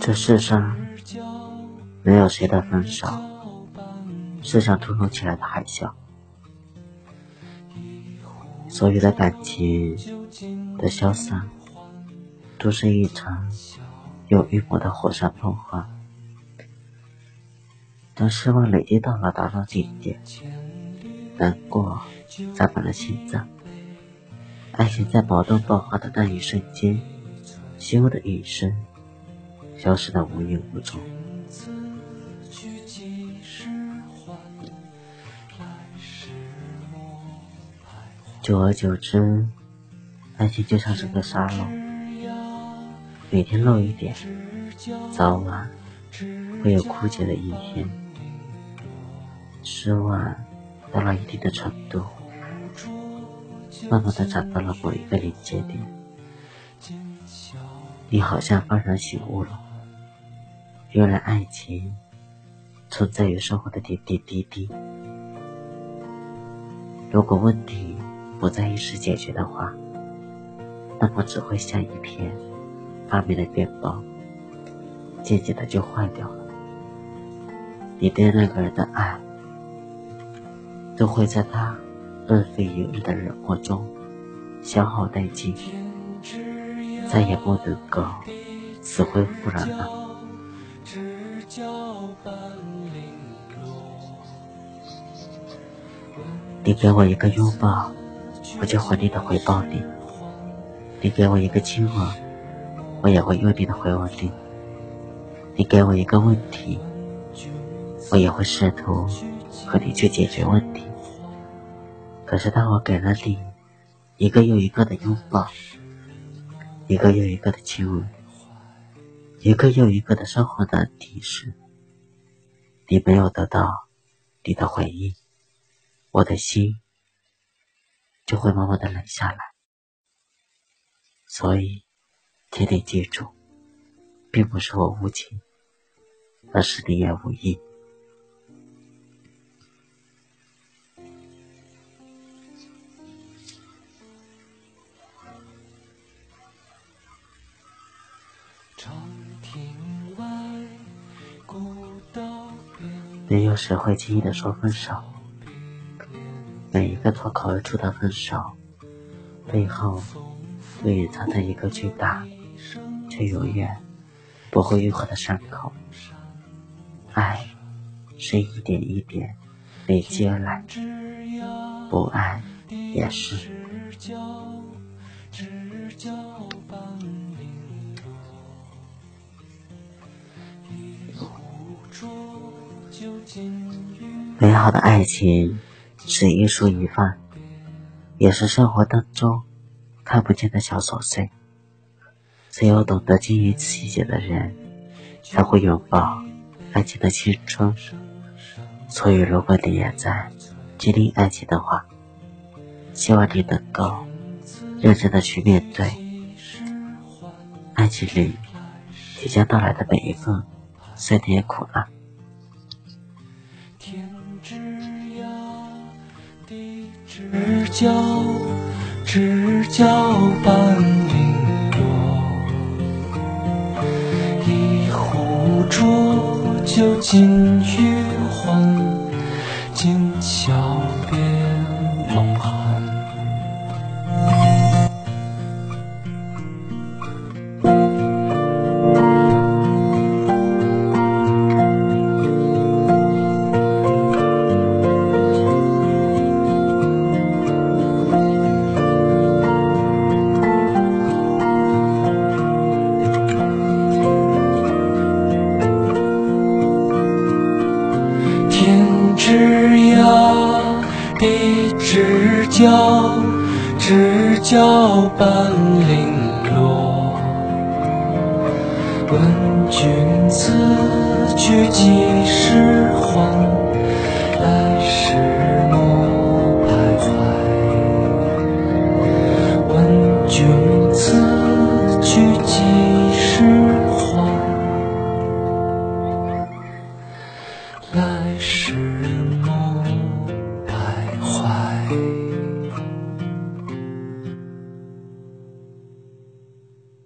这世上没有谁的分手是像突如其来的海啸，所有的感情的消散，都是一场有预谋的火山喷发。当失望累积到了达到顶点，难过占满了心脏，爱情在矛盾爆发的那一瞬间，咻的一声，消失的无影无踪。久而久之，爱情就像是个沙漏，每天漏一点，早晚会有枯竭的一天。失望到了一定的程度，慢慢的找到了某一个临界点，你好像幡然醒悟了，原来爱情存在于生活的点点滴滴。如果问题不在一时解决的话，那么只会像一片发霉的面包，渐渐的就坏掉了。你对那个人的爱。都会在他日复一日的冷漠中消耗殆尽，再也不能够死灰复燃了。你给我一个拥抱，我就会力的回报你；你给我一个亲吻，我也会用力的回吻你；你给我一个问题，我也会试图和你去解决问题。可是，当我给了你一个又一个的拥抱，一个又一个的亲吻，一个又一个的生活难题时，你没有得到你的回应，我的心就会慢慢的冷下来。所以，请你记住，并不是我无情，而是你也无意。没有谁会轻易的说分手，每一个脱口而出的分手，背后都隐藏着一个巨大却永远不会愈合的伤口。爱是一点一点累积而来，不爱也是。美好的爱情是一蔬一饭，也是生活当中看不见的小琐碎。只有懂得经营细节的人，才会拥抱爱情的青春。所以，如果你也在经历爱情的话，希望你能够认真的去面对爱情里即将到来的每一份酸甜苦辣。知交，知交半零落。一壶浊酒尽余知交，知交半零落。问君此去几时还？来时莫徘徊。问君此去几时还？来时莫